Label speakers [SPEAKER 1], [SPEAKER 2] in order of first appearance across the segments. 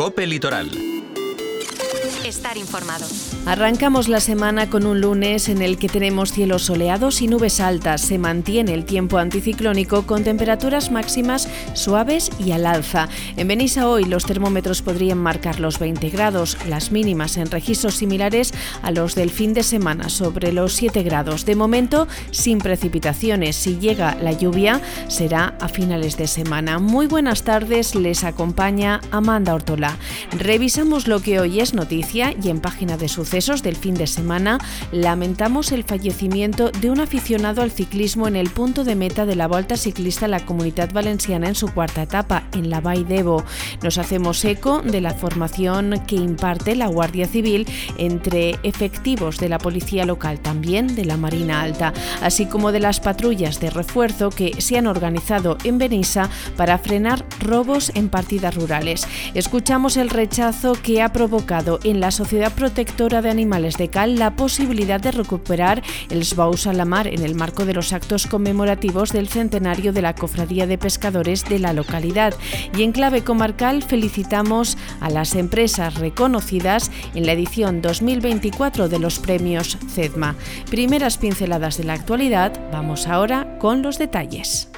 [SPEAKER 1] Cope Litoral
[SPEAKER 2] estar informado.
[SPEAKER 3] Arrancamos la semana con un lunes en el que tenemos cielos soleados y nubes altas. Se mantiene el tiempo anticiclónico con temperaturas máximas suaves y al alza. En Benissa hoy los termómetros podrían marcar los 20 grados, las mínimas en registros similares a los del fin de semana, sobre los 7 grados. De momento, sin precipitaciones. Si llega la lluvia, será a finales de semana. Muy buenas tardes, les acompaña Amanda Ortola. Revisamos lo que hoy es noticia y en página de sucesos del fin de semana lamentamos el fallecimiento de un aficionado al ciclismo en el punto de meta de la Volta Ciclista la Comunidad Valenciana en su cuarta etapa, en la Vall. Nos hacemos eco de la formación que imparte la Guardia Civil entre efectivos de la Policía Local, también de la Marina Alta, así como de las patrullas de refuerzo que se han organizado en Benissa para frenar robos en partidas rurales. Escuchamos el rechazo que ha provocado en la Sociedad Protectora de Animales de Cal la posibilidad de recuperar el Sbaus a en el marco de los actos conmemorativos del centenario de la Cofradía de Pescadores de la localidad. Y en clave comarcal felicitamos a las empresas reconocidas en la edición 2024 de los premios CEDMA. Primeras pinceladas de la actualidad, vamos ahora con los detalles.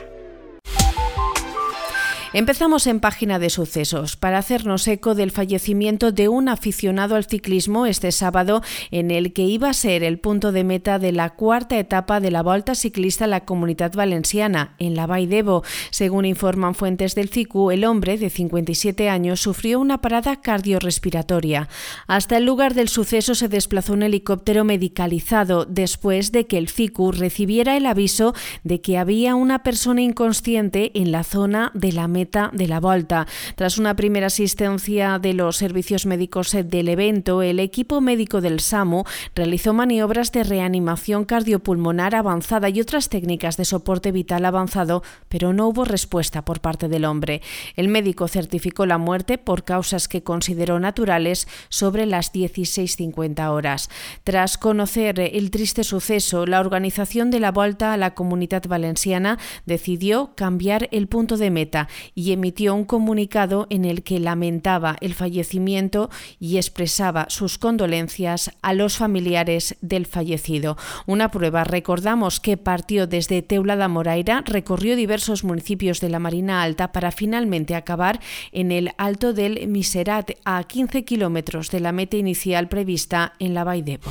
[SPEAKER 3] Empezamos en página de sucesos para hacernos eco del fallecimiento de un aficionado al ciclismo este sábado en el que iba a ser el punto de meta de la cuarta etapa de la Volta Ciclista a la Comunidad Valenciana, en la d'Ebo. Según informan fuentes del CICU, el hombre de 57 años sufrió una parada cardiorrespiratoria. Hasta el lugar del suceso se desplazó un helicóptero medicalizado después de que el CICU recibiera el aviso de que había una persona inconsciente en la zona de la meta de la Volta. Tras una primera asistencia de los servicios médicos del evento, el equipo médico del SAMU realizó maniobras de reanimación cardiopulmonar avanzada y otras técnicas de soporte vital avanzado, pero no hubo respuesta por parte del hombre. El médico certificó la muerte por causas que consideró naturales sobre las 16.50 horas. Tras conocer el triste suceso, la organización de la Volta a la Comunidad Valenciana decidió cambiar el punto de meta y emitió un comunicado en el que lamentaba el fallecimiento y expresaba sus condolencias a los familiares del fallecido. Una prueba, recordamos que partió desde Teula Moraira, recorrió diversos municipios de la Marina Alta para finalmente acabar en el Alto del Miserat, a 15 kilómetros de la meta inicial prevista en la Baidebo.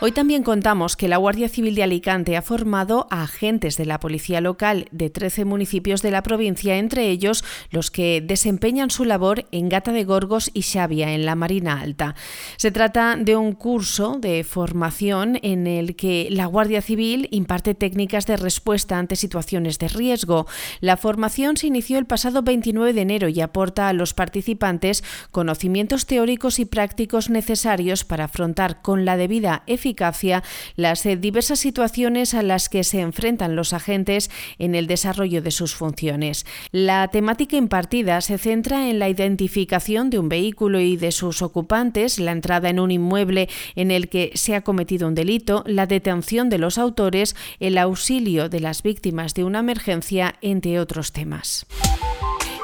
[SPEAKER 3] Hoy también contamos que la Guardia Civil de Alicante ha formado a agentes de la Policía Local de 13 municipios de la provincia, entre ellos los que desempeñan su labor en Gata de Gorgos y Xavia, en la Marina Alta. Se trata de un curso de formación en el que la Guardia Civil imparte técnicas de respuesta ante situaciones de riesgo. La formación se inició el pasado 29 de enero y aporta a los participantes conocimientos teóricos y prácticos necesarios para afrontar con la debida eficacia las eh, diversas situaciones a las que se enfrentan los agentes en el desarrollo de sus funciones. La temática impartida se centra en la identificación de un vehículo y de sus ocupantes, la entrada en un inmueble en el que se ha cometido un delito, la detención de los autores, el auxilio de las víctimas de una emergencia, entre otros temas.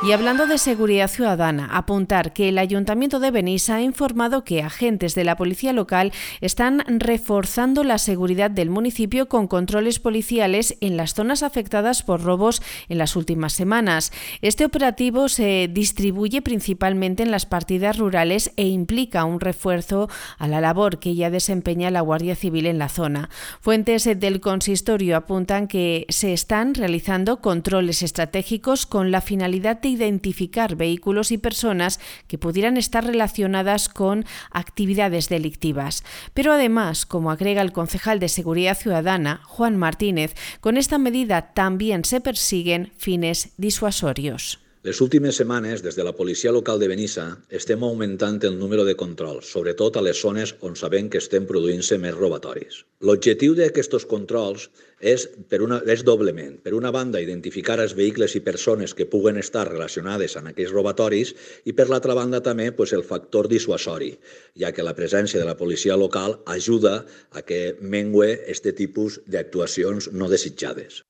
[SPEAKER 3] Y hablando de seguridad ciudadana, apuntar que el Ayuntamiento de Benissa ha informado que agentes de la policía local están reforzando la seguridad del municipio con controles policiales en las zonas afectadas por robos en las últimas semanas. Este operativo se distribuye principalmente en las partidas rurales e implica un refuerzo a la labor que ya desempeña la Guardia Civil en la zona. Fuentes del consistorio apuntan que se están realizando controles estratégicos con la finalidad de identificar vehículos y personas que pudieran estar relacionadas con actividades delictivas. Pero además, como agrega el concejal de Seguridad Ciudadana, Juan Martínez, con esta medida también se persiguen fines disuasorios.
[SPEAKER 4] Les últimes setmanes, des de la policia local de Benissa, estem augmentant el número de controls, sobretot a les zones on sabem que estem produint-se més robatoris. L'objectiu d'aquests controls és, per una, és doblement. Per una banda, identificar els vehicles i persones que puguen estar relacionades amb aquests robatoris i, per l'altra banda, també pues, el factor dissuasori, ja que la presència de la policia local ajuda a que mengue aquest tipus d'actuacions no desitjades.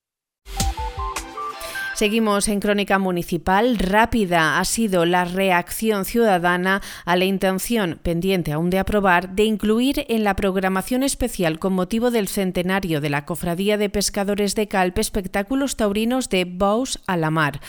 [SPEAKER 3] Seguimos en Crónica Municipal. Rápida ha sido la reacción ciudadana a la intención, pendiente aún de aprobar, de incluir en la programación especial con motivo del centenario de la Cofradía de Pescadores de Calpe espectáculos taurinos de Bous a la Mar.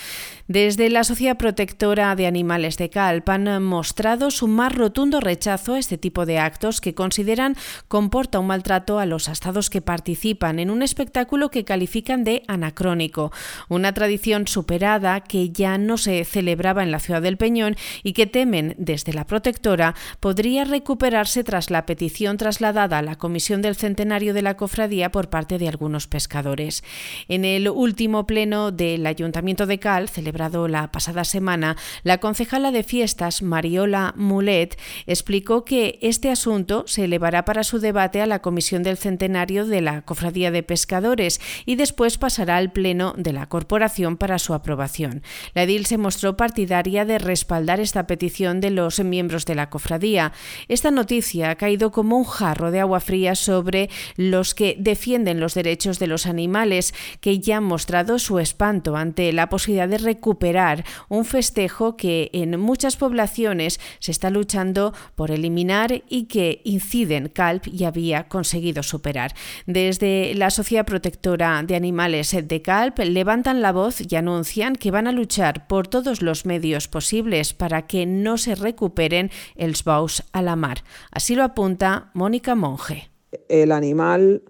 [SPEAKER 3] Desde la Sociedad Protectora de Animales de Calpe han mostrado su más rotundo rechazo a este tipo de actos que consideran comporta un maltrato a los astados que participan en un espectáculo que califican de anacrónico. Una tradición superada que ya no se celebraba en la ciudad del Peñón y que temen desde la protectora podría recuperarse tras la petición trasladada a la Comisión del Centenario de la Cofradía por parte de algunos pescadores. En el último pleno del Ayuntamiento de Cal, celebrado la pasada semana, la concejala de fiestas, Mariola Mulet, explicó que este asunto se elevará para su debate a la Comisión del Centenario de la Cofradía de Pescadores y después pasará al Pleno de la Corporación para su aprobación. La edil se mostró partidaria de respaldar esta petición de los miembros de la cofradía. Esta noticia ha caído como un jarro de agua fría sobre los que defienden los derechos de los animales, que ya han mostrado su espanto ante la posibilidad de recuperar un festejo que en muchas poblaciones se está luchando por eliminar y que inciden CALP y había conseguido superar. Desde la Sociedad Protectora de Animales de CALP levantan la voz y anuncian que van a luchar por todos los medios posibles para que no se recuperen els bous a la mar. Así lo apunta Mónica Monge.
[SPEAKER 1] El animal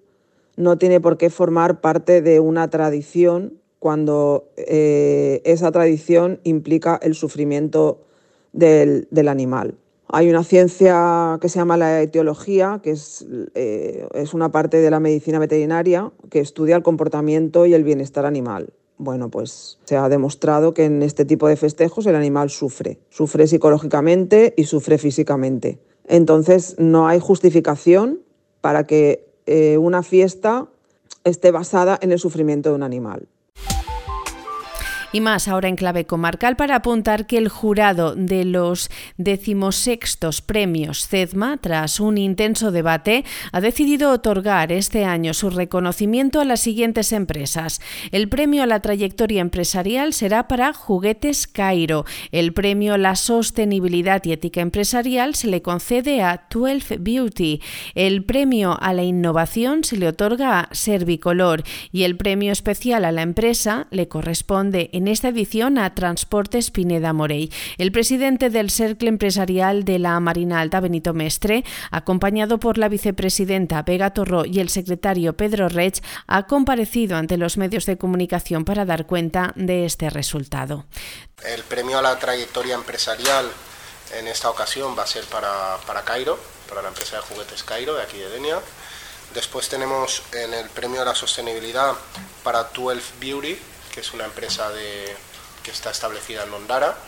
[SPEAKER 1] no tiene por qué formar parte de una tradición cuando eh, esa tradición implica el sufrimiento del, animal. Hay una ciencia que se llama la etiología, que eh, es una parte de la medicina veterinaria que estudia el comportamiento y el bienestar animal bueno, pues se ha demostrado que en este tipo de festejos el animal sufre, sufre psicológicamente y sufre físicamente. Entonces no hay justificación para que eh, una fiesta esté basada en el sufrimiento de un animal.
[SPEAKER 3] Y más ahora en clave comarcal para apuntar que el jurado de los decimosextos premios CEDMA, tras un intenso debate, ha decidido otorgar este año su reconocimiento a las siguientes empresas. El premio a la trayectoria empresarial será para Juguetes Cairo. El premio a la sostenibilidad y ética empresarial se le concede a 12 Beauty. El premio a la innovación se le otorga a Servicolor y el premio especial a la empresa le corresponde en esta edición a Transportes Pineda Morey. El presidente del Cercle Empresarial de la Marina Alta, Benito Mestre, acompañado por la vicepresidenta Vega Torró y el secretario Pedro Rech, ha comparecido ante los medios de comunicación para dar cuenta de este resultado.
[SPEAKER 5] El premio a la trayectoria empresarial en esta ocasión va a ser para, para Cairo, para la empresa de juguetes Cairo de aquí de Denia. Después tenemos en el premio a la sostenibilidad para 12 Beauty, que es una empresa que está establecida en Londara.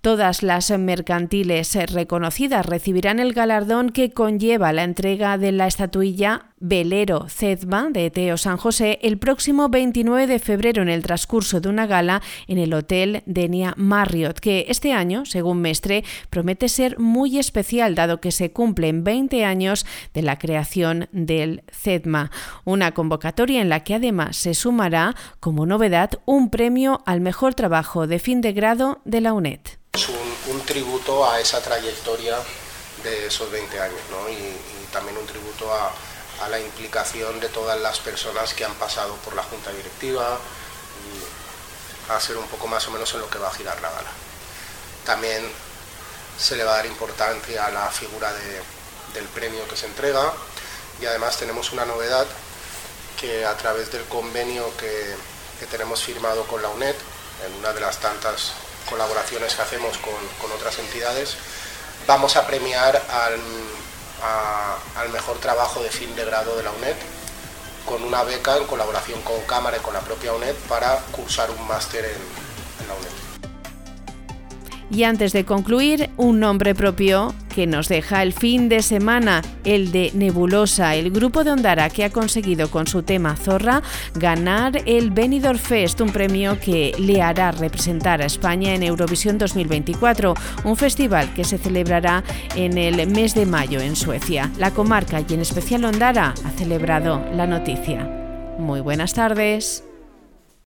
[SPEAKER 3] Todas las mercantiles reconocidas recibirán el galardón que conlleva la entrega de la estatuilla Velero Cedma de Teo San José el próximo 29 de febrero en el transcurso de una gala en el Hotel Denia Marriott, que este año, según Mestre, promete ser muy especial dado que se cumplen 20 años de la creación del Cedma, una convocatoria en la que además se sumará como novedad un premio al mejor trabajo de fin de grado de la UNED.
[SPEAKER 5] Es un, tributo a esa trayectoria de esos 20 años y, también un tributo a, la implicación de todas las personas que han pasado por la junta directiva y a ser un poco más o menos en lo que va a girar la gala. También se le va a dar importancia a la figura del premio que se entrega y además tenemos una novedad que a través del convenio que, que tenemos firmado con la UNED, en una de las tantas colaboraciones que hacemos con, otras entidades, vamos a premiar al, al, mejor trabajo de fin de grado de la UNED con una beca en colaboración con Cámara y con la propia UNED para cursar un máster en, la UNED.
[SPEAKER 3] Y antes de concluir, un nombre propio que nos deja el fin de semana, el de Nebulosa, el grupo de Ondara que ha conseguido con su tema Zorra ganar el Benidorm Fest, un premio que le hará representar a España en Eurovisión 2024, un festival que se celebrará en el mes de mayo en Suecia. La comarca y en especial Ondara ha celebrado la noticia. Muy buenas tardes.